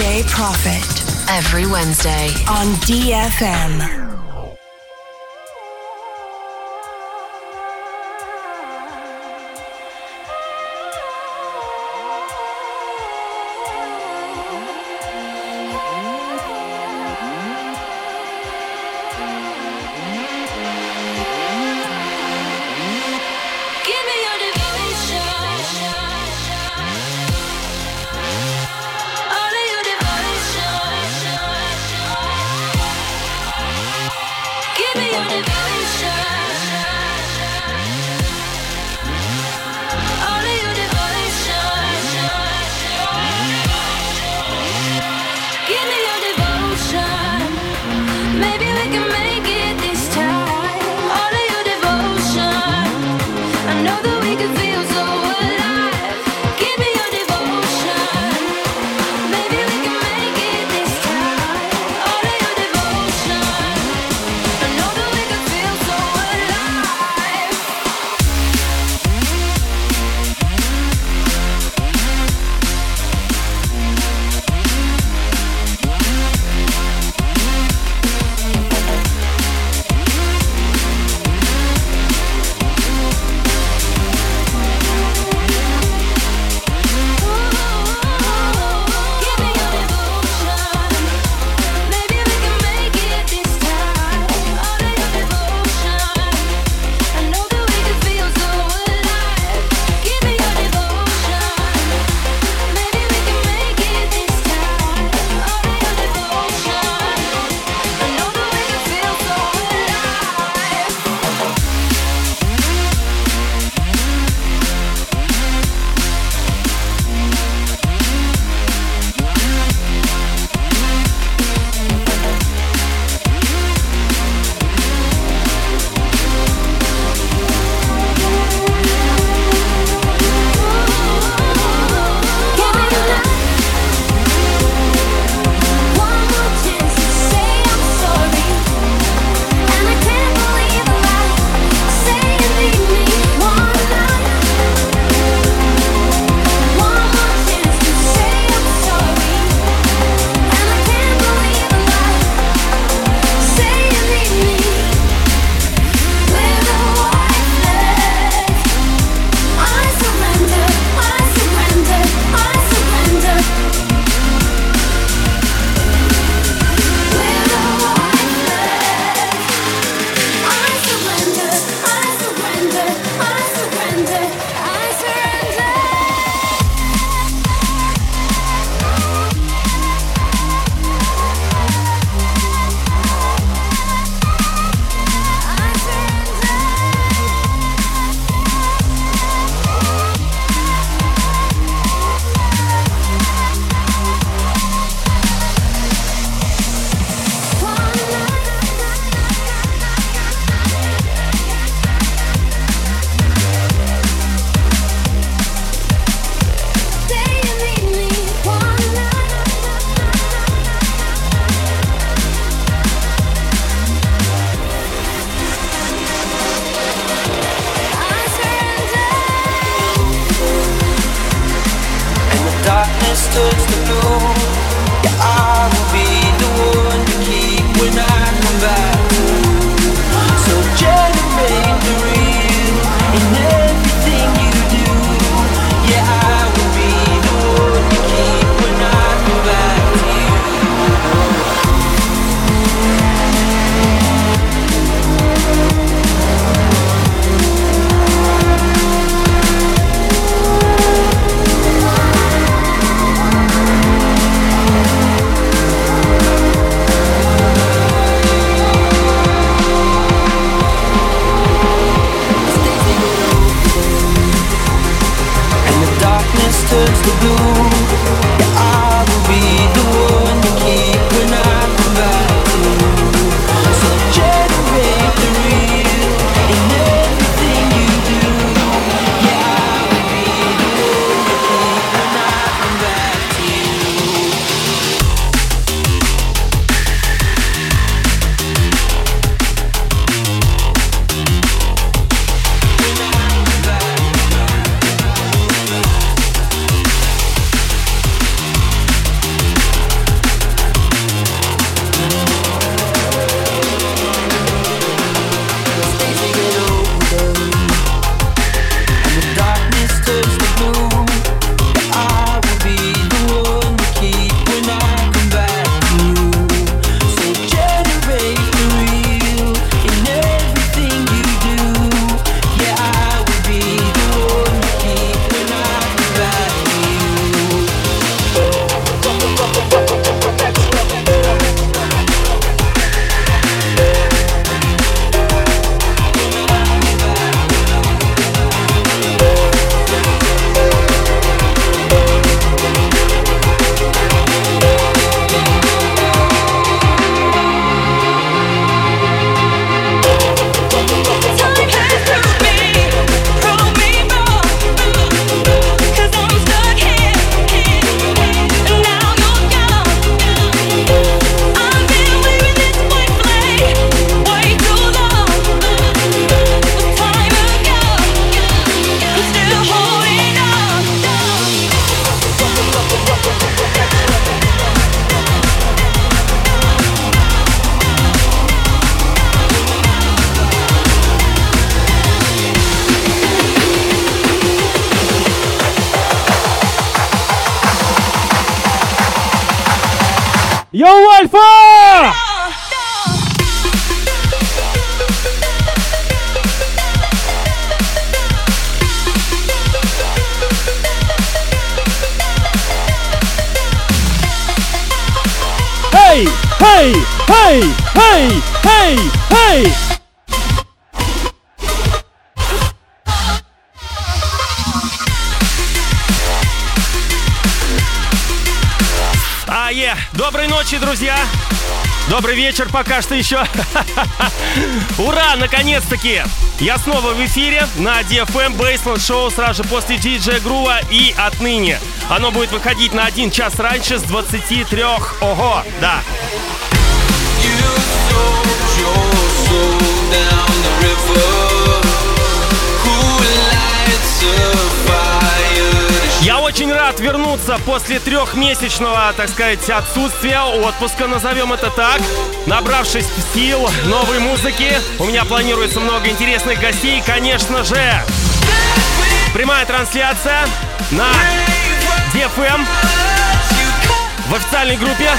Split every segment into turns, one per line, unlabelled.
Profit
every Wednesday
on DFM.
turns to blue.
Добрый вечер пока что еще. Ура, наконец-таки! Я снова в эфире на DFM Baseline шоу сразу же после DJ Грува и отныне. Оно будет выходить на один час раньше с 23. Ого, да.
Down the river. Who lights
Я очень рад вернуться после трехмесячного, так сказать, отсутствия, отпуска, назовем это так. Набравшись сил новой музыки, у меня планируется много интересных гостей, конечно же. Прямая трансляция на DFM в официальной группе.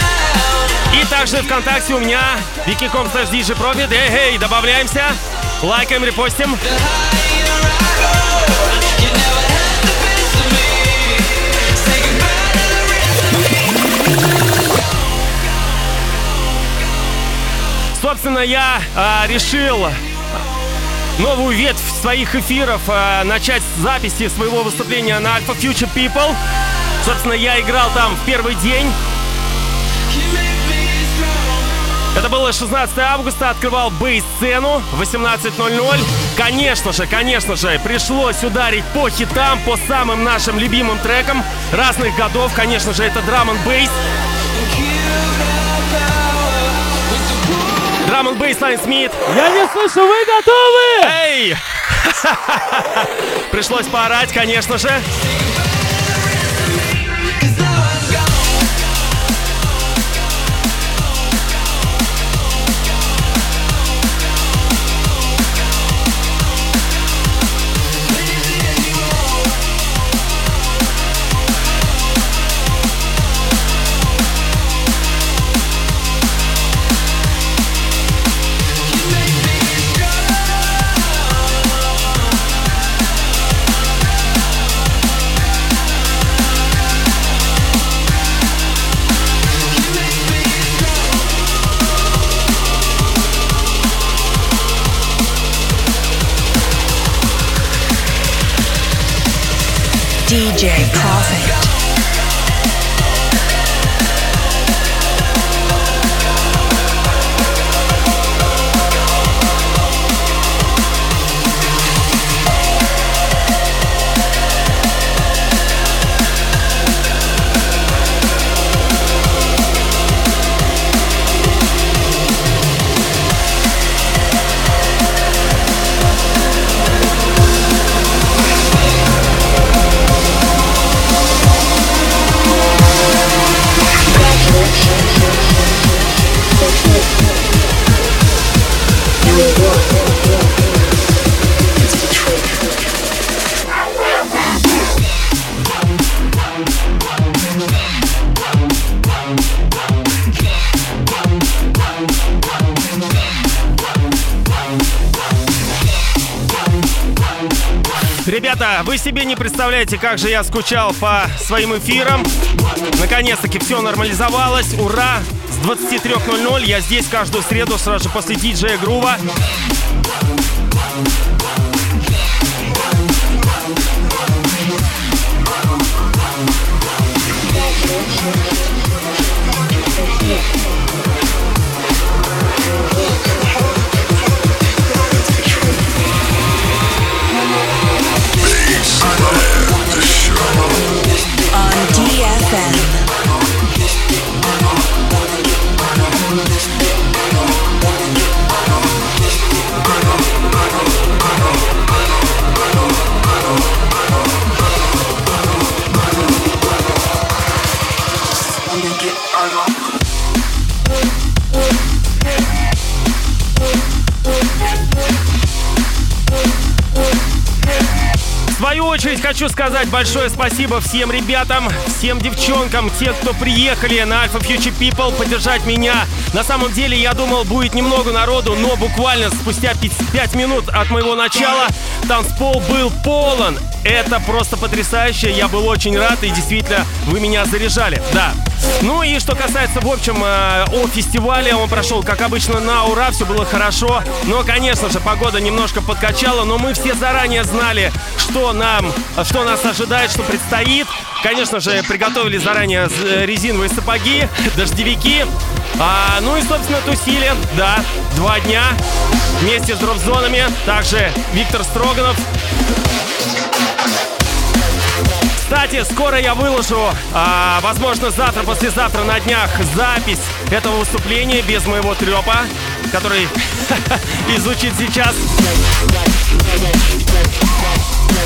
И также ВКонтакте у меня wiki.com slash. Эй, эй, добавляемся, лайкаем, репостим. Я а, решил новую ветвь своих эфиров а, начать с записи своего выступления на Alpha Future People. Собственно, я играл там в первый день. Это было 16 августа, открывал бейс-сцену 18.00. Конечно же, конечно же, пришлось ударить по хитам, по самым нашим любимым трекам разных годов. Конечно же, это драм н бейс. Н бейс Лайн Смит.
Я не слышу, вы готовы?
Эй! Пришлось поорать, конечно же.
DJ
представляете, как же я скучал по своим эфирам. Наконец-таки все нормализовалось. Ура! С 23.00 я здесь каждую среду сразу же после диджея Грува. Свою очередь хочу сказать большое спасибо всем ребятам, всем девчонкам, те, кто приехали на Alpha Future People поддержать меня. На самом деле я думал будет немного народу, но буквально спустя 5 минут от моего начала танцпол был полон. Это просто потрясающе, я был очень рад и действительно вы меня заряжали, да. Ну и что касается, в общем, э, о фестивале, он прошел, как обычно, на ура, все было хорошо. Но, конечно же, погода немножко подкачала, но мы все заранее знали, что нам, что нас ожидает, что предстоит. Конечно же, приготовили заранее э, резиновые сапоги, дождевики. А, ну и, собственно, тусили, да, два дня вместе с дроп-зонами. Также Виктор Строганов, кстати, скоро я выложу, а, возможно, завтра, послезавтра на днях запись этого выступления без моего трепа, который и звучит сейчас.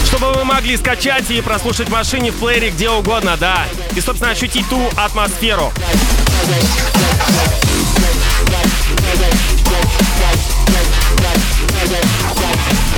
Чтобы вы могли скачать и прослушать в машине, в плеере, где угодно, да. И, собственно, ощутить ту атмосферу. Сейчас,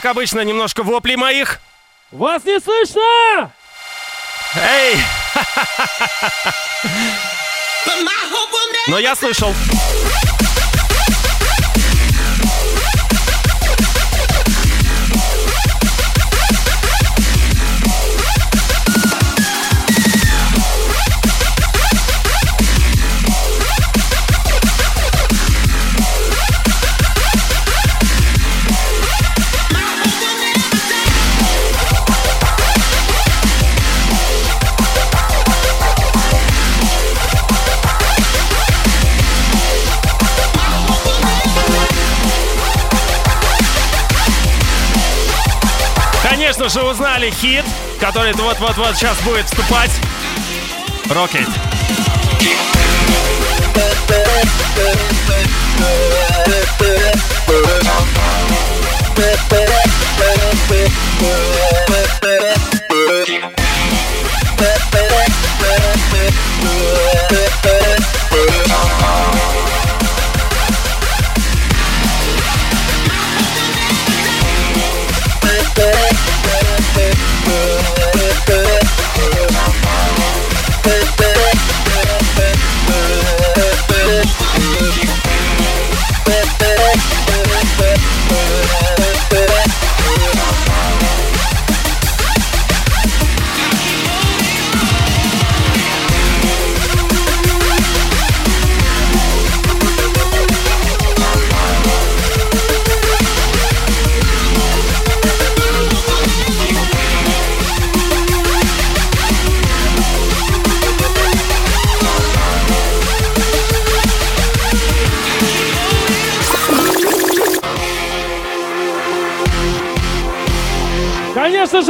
как обычно, немножко вопли моих.
Вас не слышно!
Эй! Но я слышал. Узнали хит, который вот-вот-вот сейчас будет вступать. Rocket.
Конечно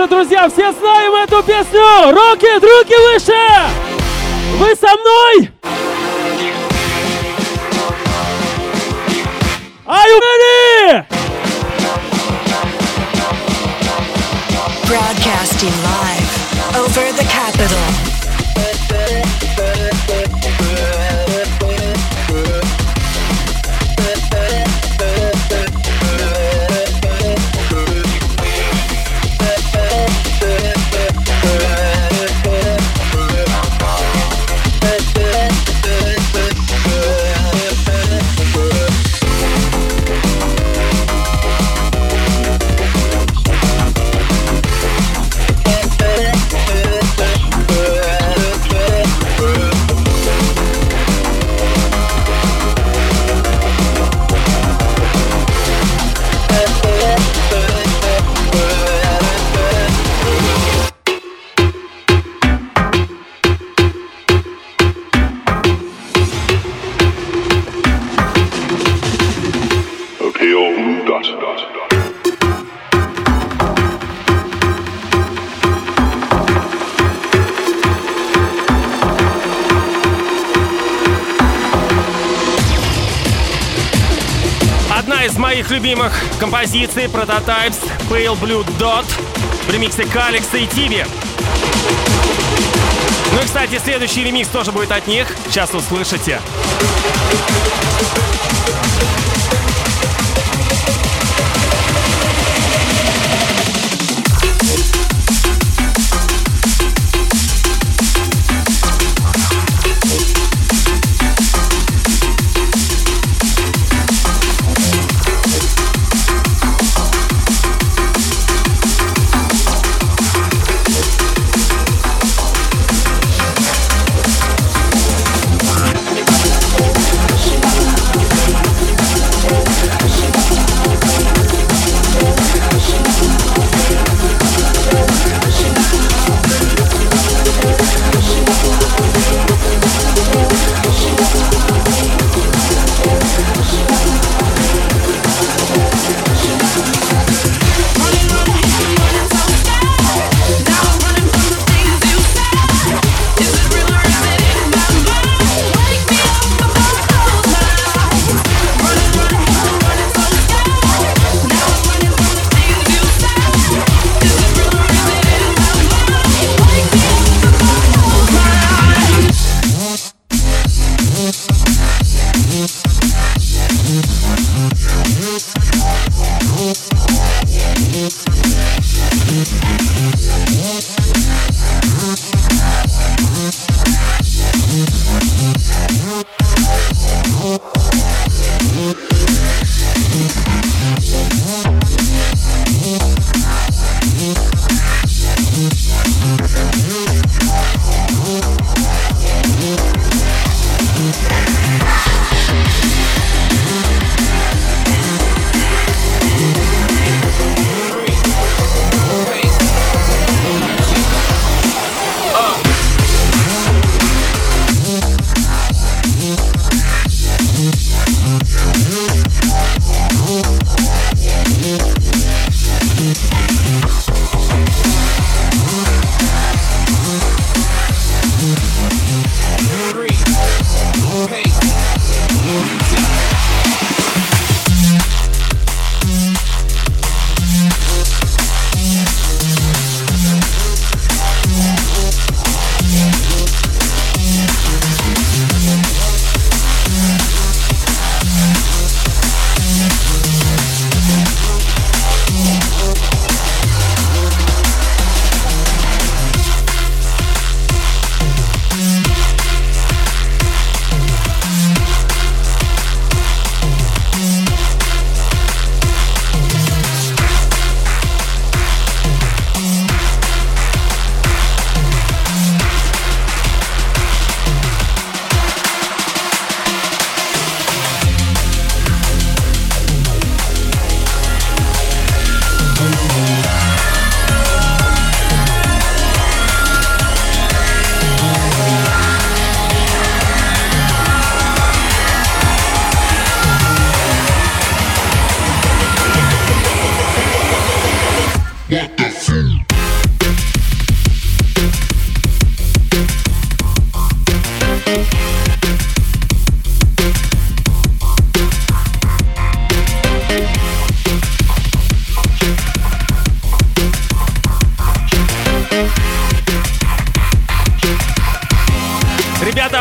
друзья, все знаем эту песню! Руки, руки выше! Вы со мной? Are you ready?
Broadcasting live over the capital.
Любимых композиций Prototypes Pale Blue Dot в ремиксе Калекса и Тиби. Ну и, кстати, следующий ремикс тоже будет от них. Сейчас услышите.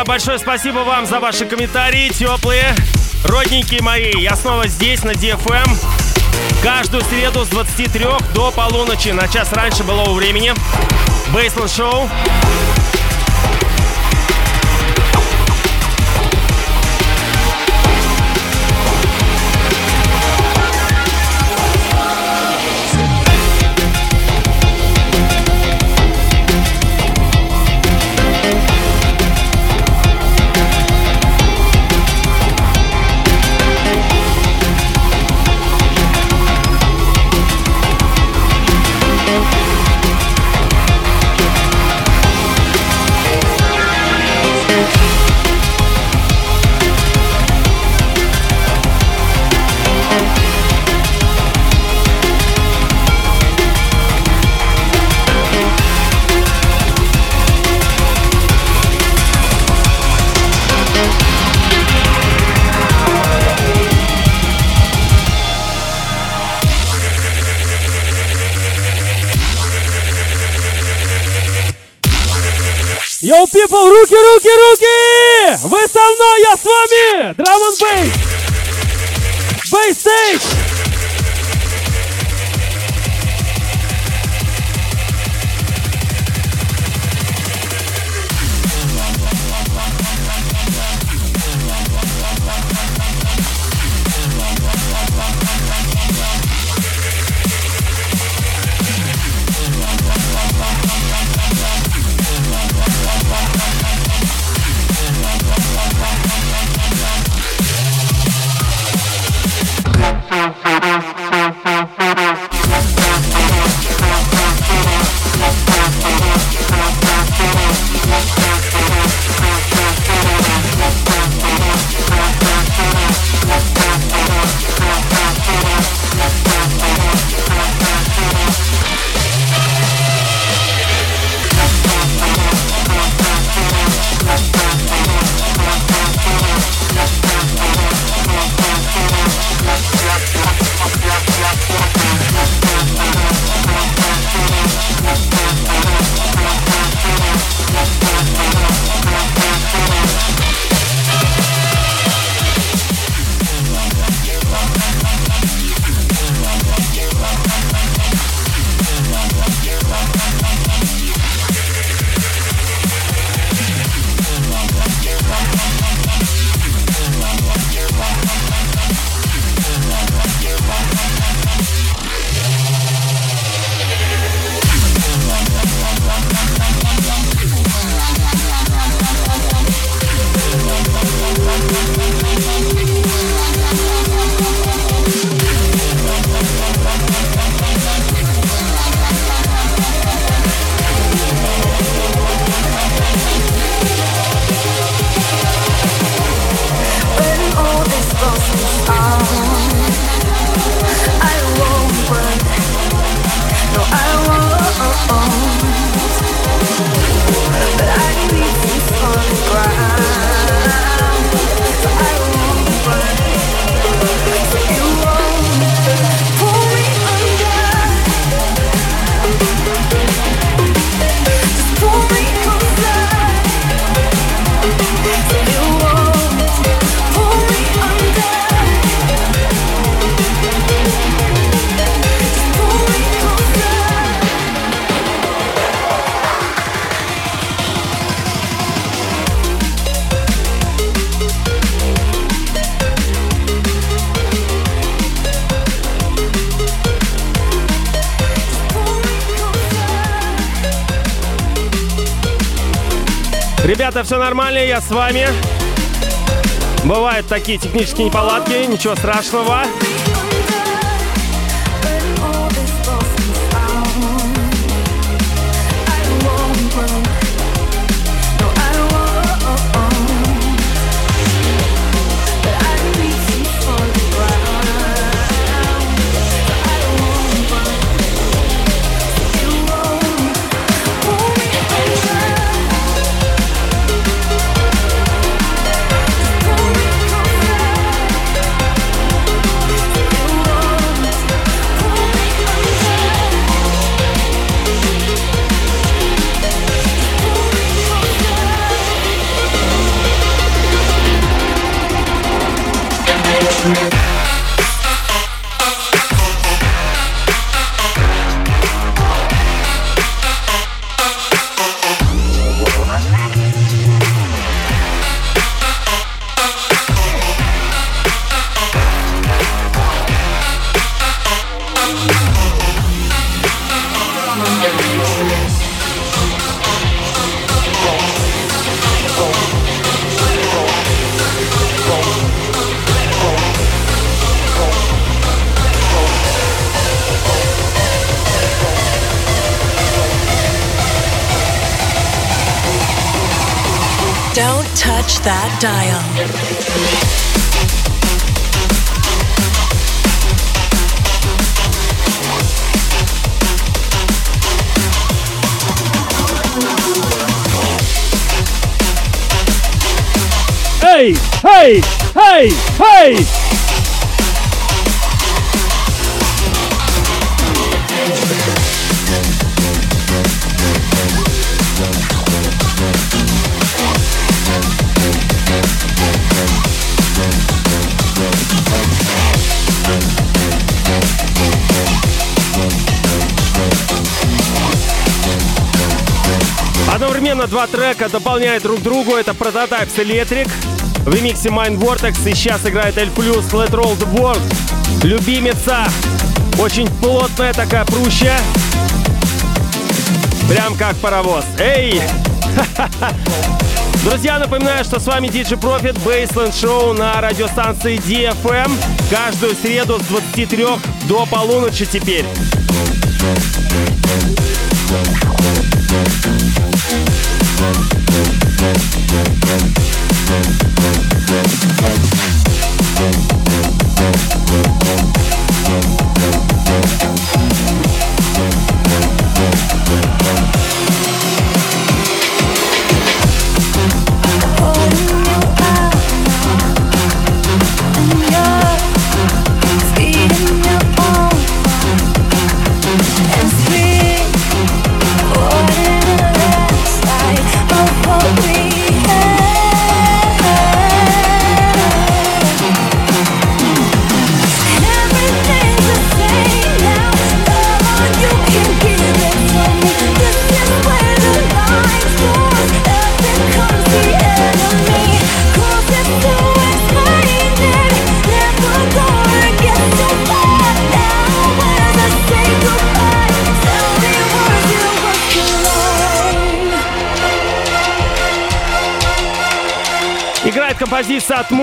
Большое спасибо вам за ваши комментарии, теплые. Родненькие мои, я снова здесь, на DFM. Каждую среду с 23 до полуночи, на час раньше былого времени. Бейсленд Шоу.
С вами! Драм н бейс! Бейстейдж!
When
Нормально, я с вами. Бывают такие технические неполадки, ничего страшного.
That dial.
Эй, эй, эй, эй!
Одновременно два трека дополняют друг другу. Это Prototypes Electric в ремиксе Mind Vortex. И сейчас играет L+, Let Roll World. Любимица. Очень плотная такая прущая. Прям как паровоз. Эй! Друзья, напоминаю, что с вами DJ Profit Baseland Show на радиостанции DFM. Каждую среду с 23 до полуночи теперь.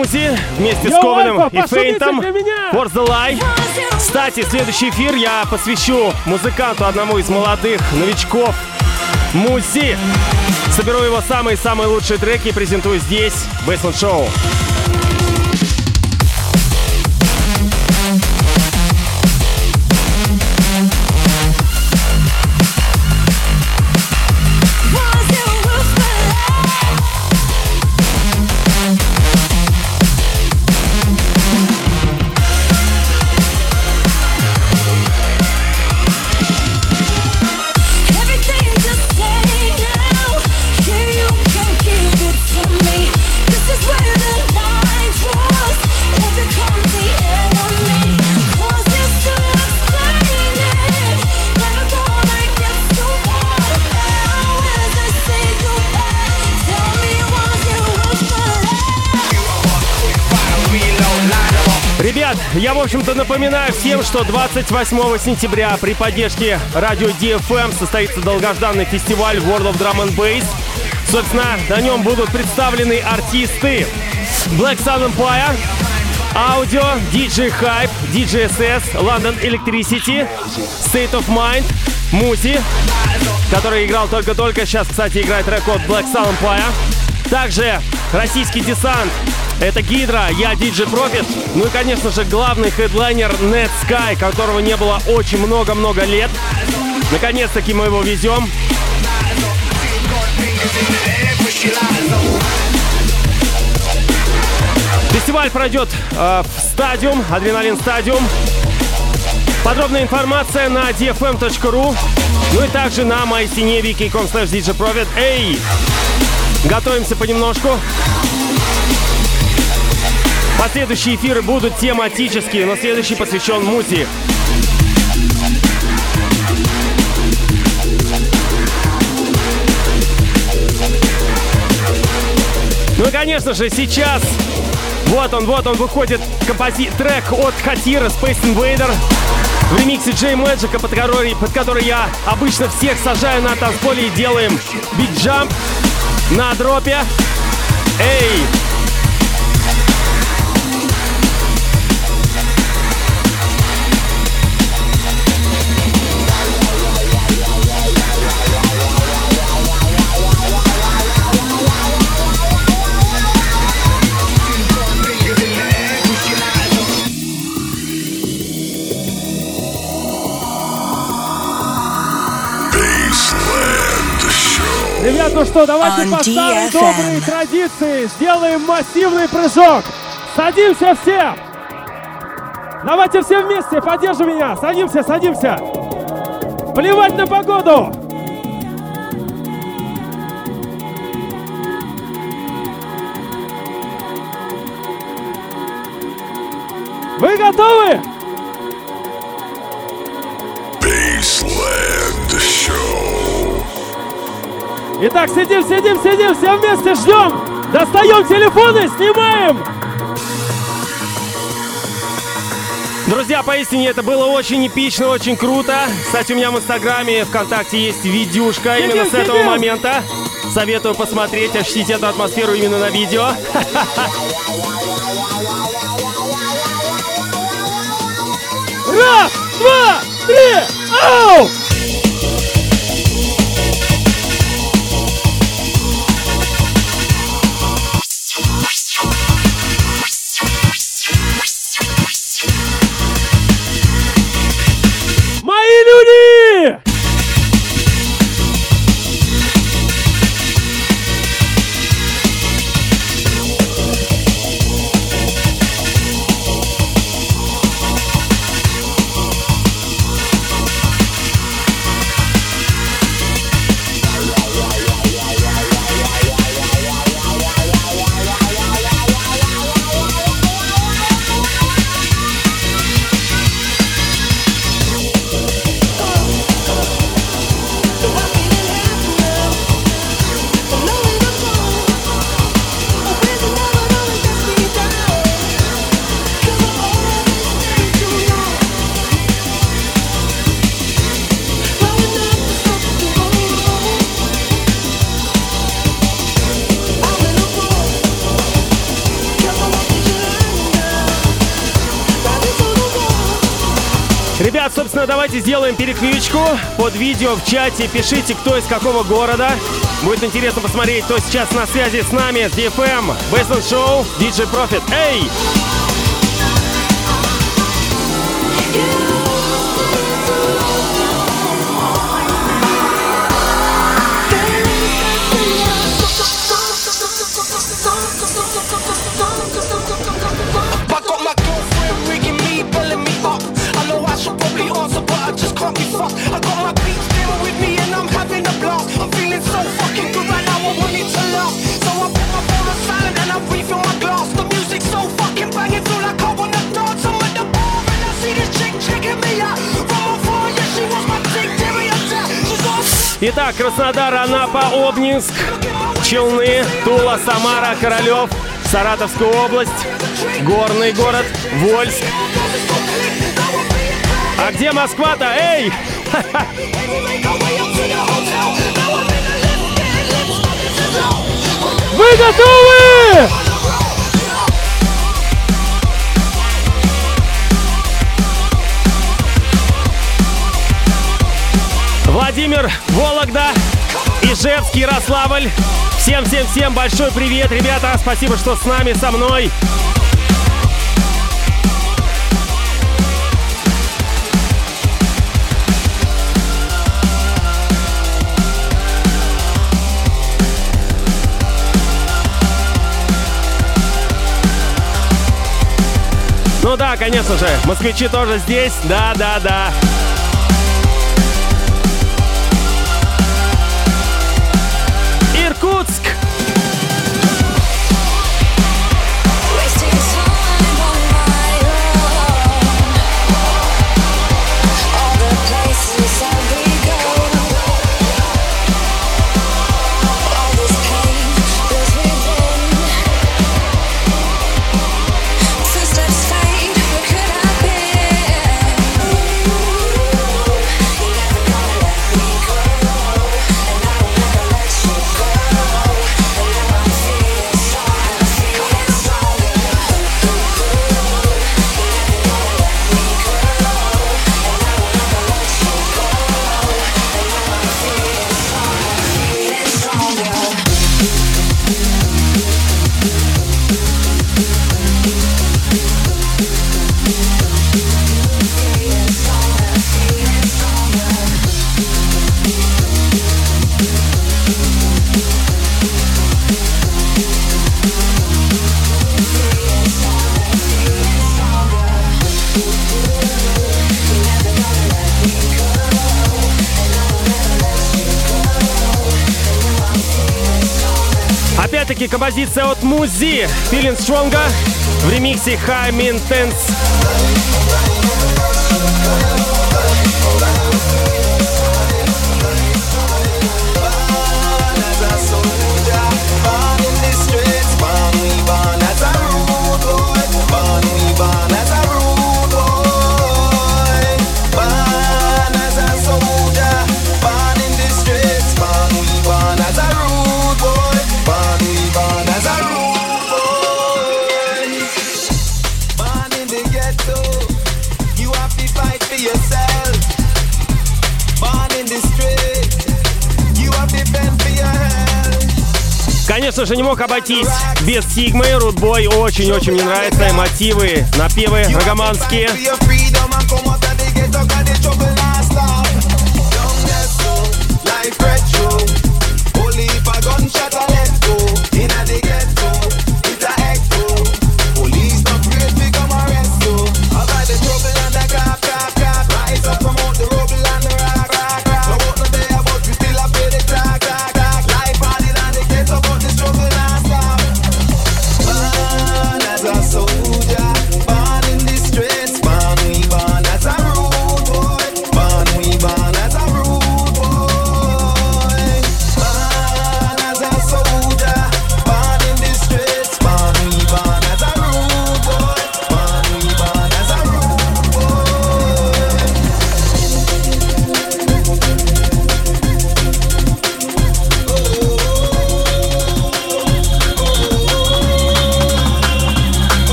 Музи вместе с
Альфа,
и Фейнтом.
для меня!
For the Lie. Кстати, следующий эфир я посвящу музыканту, одному из молодых новичков, Музи. Соберу его самые-самые лучшие треки и презентую здесь, в Baseline Show. Я, в общем-то, напоминаю всем, что 28 сентября при поддержке радио DFM состоится долгожданный фестиваль World of Drum and Bass. Собственно, на нем будут представлены артисты Black Sun Empire, Audio, DJ Hype, DJ SS, London Electricity, State of Mind, Музи, который играл только-только, сейчас, кстати, играет рекорд Black Sun Empire. Также российский десант. Это Гидра, я диджей Профит. Ну и, конечно же, главный хедлайнер Net Sky, которого не было очень много-много лет. Наконец-таки мы его везем. Фестиваль пройдет э, в стадиум, Адреналин Стадиум. Подробная информация на dfm.ru, ну и также на mysиневики.com slash djprofit. Эй! Готовимся понемножку. Последующие эфиры будут тематические, но следующий посвящен музе. Ну и, конечно же, сейчас вот он, вот он выходит компози... трек от Хатира Space Invader в ремиксе Джей Мэджика, под который, под который я обычно всех сажаю на танцполе и делаем бит-джамп на дропе. Эй!
Ребят, ну что, давайте по старой доброй традиции сделаем массивный прыжок. Садимся все! Давайте все вместе, поддержи меня! Садимся, садимся! Плевать на погоду! Вы готовы? Итак, сидим, сидим, сидим, все вместе ждем! Достаем телефоны, снимаем!
Друзья, поистине это было очень эпично, очень круто. Кстати, у меня в Инстаграме, ВКонтакте есть видюшка
Сидим,
именно с этого
сидим.
момента. Советую посмотреть, ощутить эту атмосферу именно на видео.
Раз, два, три, ау!
Перекличку под видео в чате. Пишите, кто из какого города. Будет интересно посмотреть, кто сейчас на связи с нами, с DFM, Baseline Show, DJ Profit. Эй!
I
Итак, Краснодар, Анапа, Обнинск, Челны, Тула, Самара, Королев, Саратовская область, Горный город, Вольск. А где Москва-то? Эй!
Вы готовы?
Владимир, Вологда, Ижевск, Ярославль. Всем-всем-всем большой привет, ребята. Спасибо, что с нами, со мной. Ну да, конечно же, москвичи тоже здесь. Да,
композиция от Музи Feeling Stronger в ремиксе High Intense. Конечно же, не мог обойтись без Сигмы. Рудбой очень-очень мне нравятся. Мотивы, напевы рогоманские.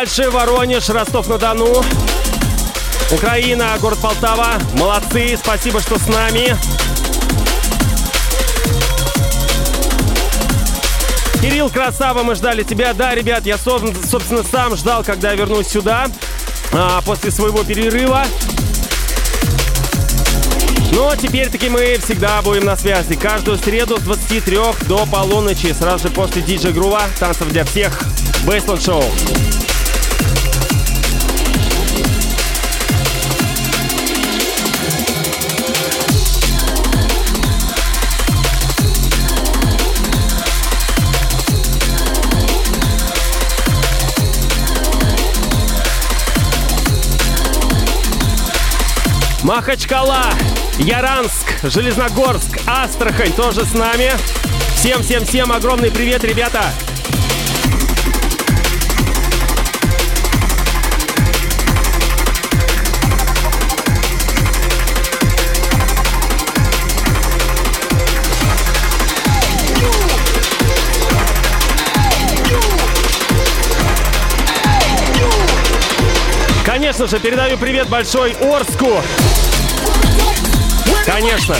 Дальше. Воронеж, Ростов-на-Дону. Украина, город Полтава. Молодцы, спасибо, что с нами. Кирилл, красава, мы ждали тебя. Да, ребят, я, соб- собственно, сам ждал, когда вернусь сюда а, после своего перерыва. Но теперь-таки мы всегда будем на связи. Каждую среду с 23 до полуночи, сразу же после диджей Грува, танцев для всех, Бейсленд Шоу. Махачкала, Яранск, Железногорск, Астрахань тоже с нами. Всем-всем-всем огромный привет, ребята! Конечно же, передаю привет большой Орску. Конечно.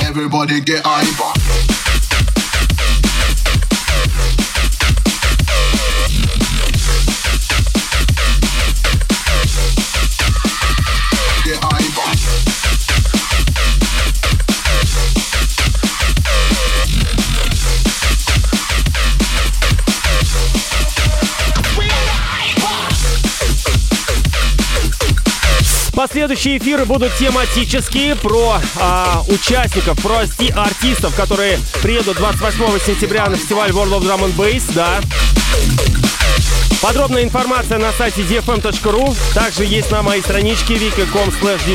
Everybody get hyper.
Последующие эфиры будут тематические про а, участников, про арти- артистов, которые приедут 28 сентября на фестиваль World of Drum and Bass, да. Подробная информация на сайте dfm.ru. Также есть на моей страничке wiki.com slash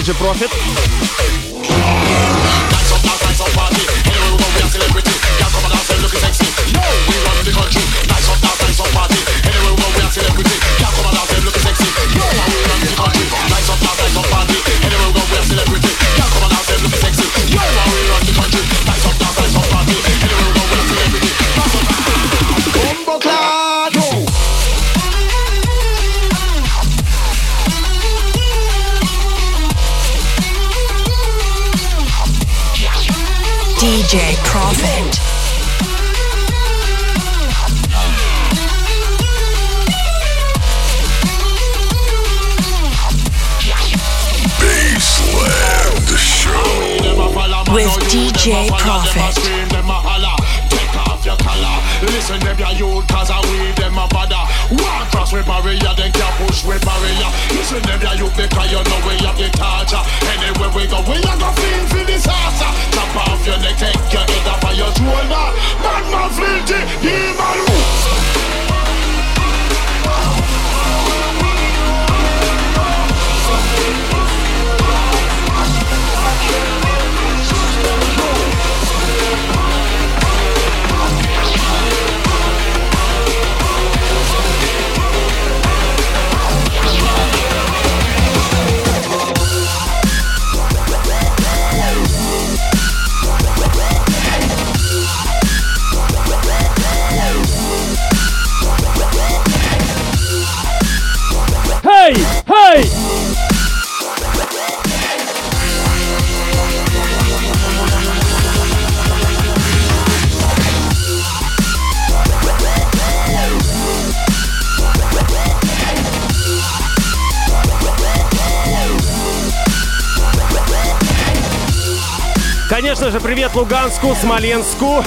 Конечно же, привет Луганску, Смоленску.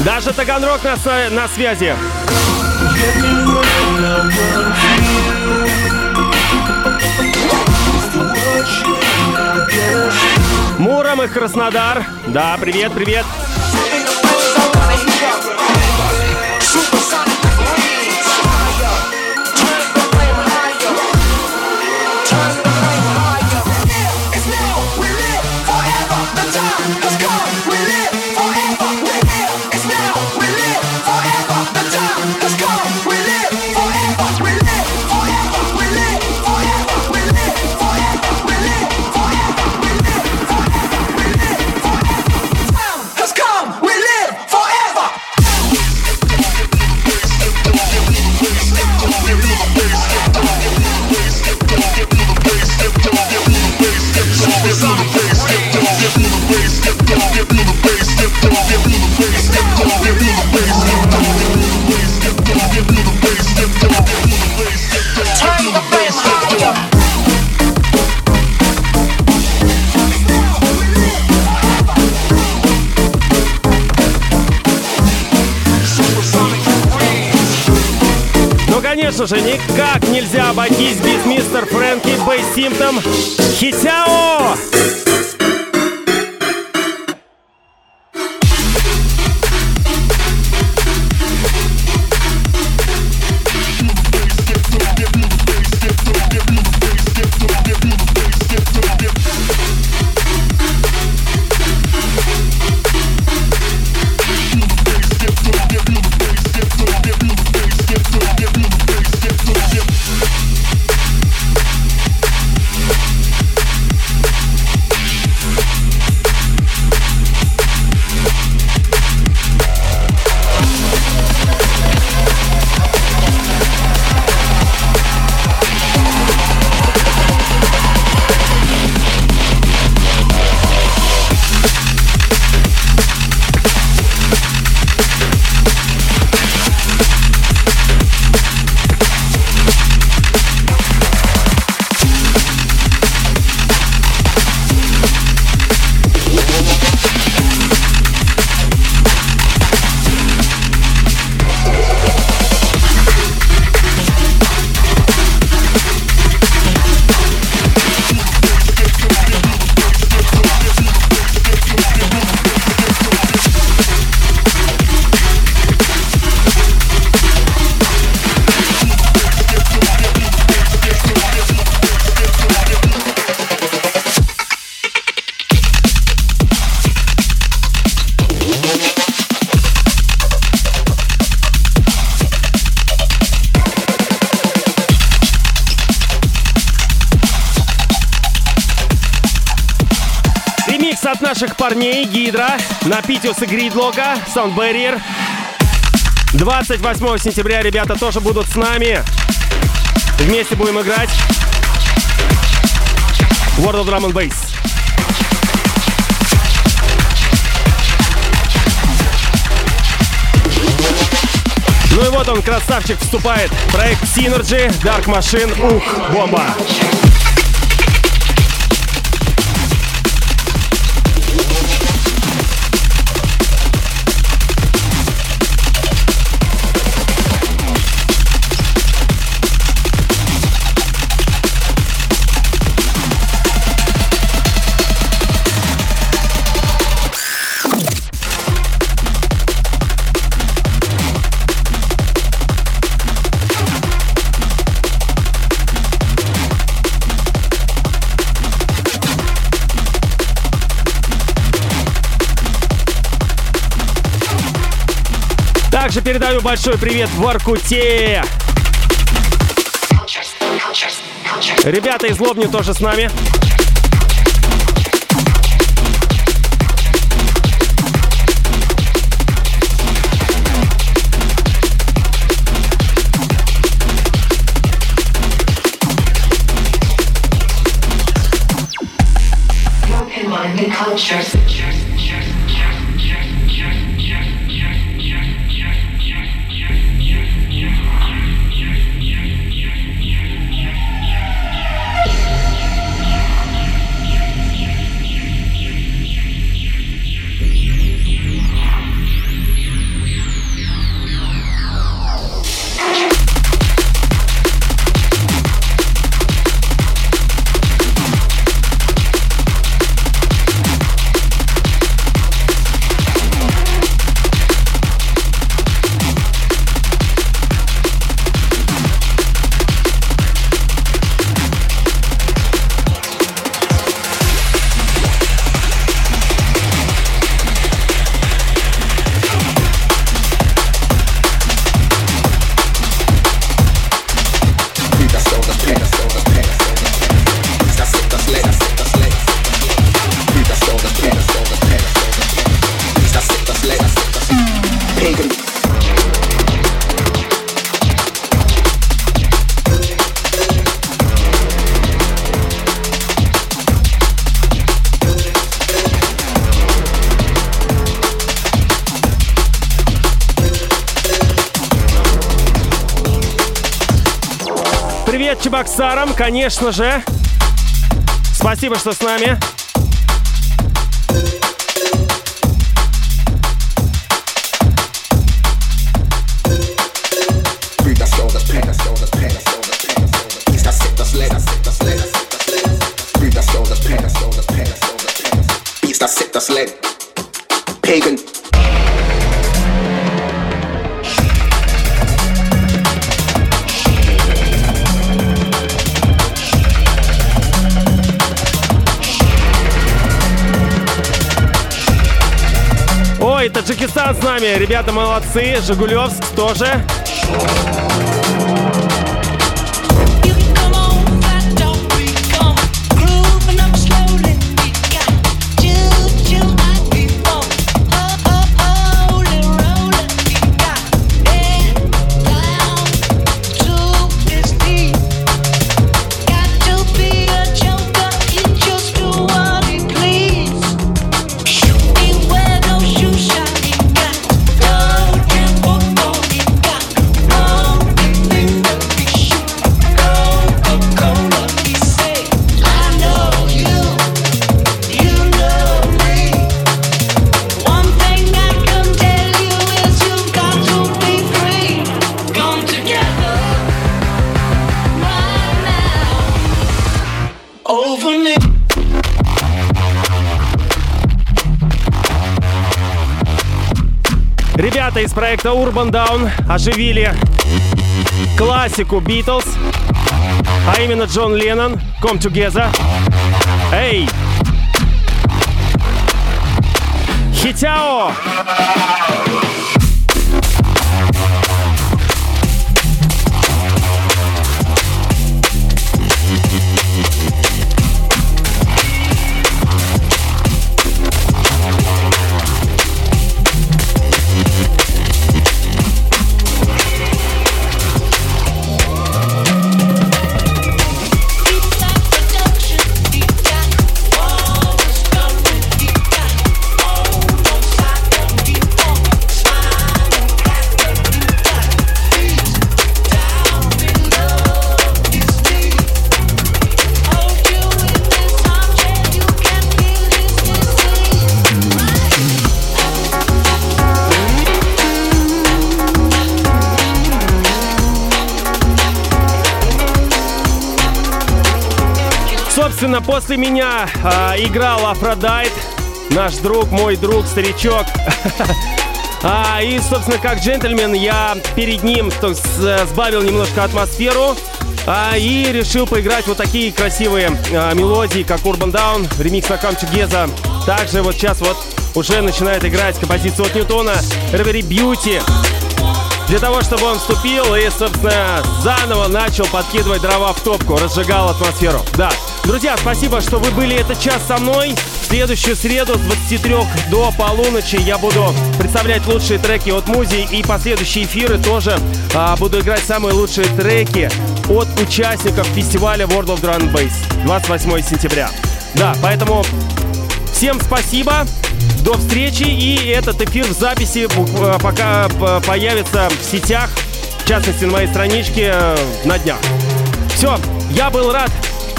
Даже Таганрог на, на связи. Муром и Краснодар. Да, привет, привет. Же, никак нельзя обойтись без мистер Фрэнки Бэй Симптом Хитяо! На Питиус и Гридлога, Sound Barrier. 28 сентября ребята тоже будут с нами. Вместе будем играть. World of Drum and Bass. Ну и вот он, красавчик, вступает. Проект Synergy, Dark Machine, ух, бомба.
Также передаю большой привет Воркуте. Ребята из Лобни тоже с нами. Привет конечно же. Спасибо, что с нами.
Pagan.
С нами. Ребята молодцы. Жигулевск тоже. Проекта Urban Down оживили классику Beatles, а именно Джон Леннон, Come Together. Эй! Хитяо! Собственно, после меня а, играл Aphrodite, наш друг, мой друг, старичок. А, и, собственно, как джентльмен, я перед ним то есть, с- сбавил немножко атмосферу а, и решил поиграть вот такие красивые а, мелодии, как Urbandawn, ремикс на Come Together. Также вот сейчас вот уже начинает играть композиция от Ньютона Reverie Beauty.
для того, чтобы он вступил и, собственно, заново начал подкидывать дрова в топку, разжигал атмосферу. Да. Друзья, спасибо, что вы были этот час со мной. В следующую среду с 23 до полуночи я буду представлять лучшие треки от Музи и последующие эфиры тоже а, буду играть самые лучшие треки от участников фестиваля World of Drum and Bass 28 сентября. Да, поэтому всем спасибо. До встречи и этот эфир в записи э, пока э, появится в сетях, в частности на моей страничке э, на днях. Все, я был рад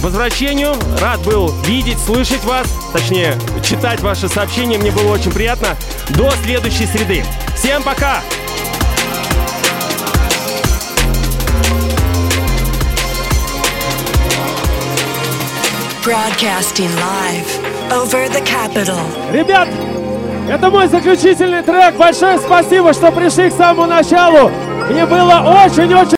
возвращению, рад был видеть, слышать вас, точнее, читать ваши сообщения, мне было очень приятно. До следующей среды. Всем пока!
Broadcasting live over the capital.
Ребят, это мой заключительный трек. Большое спасибо, что пришли к самому началу. Мне было очень-очень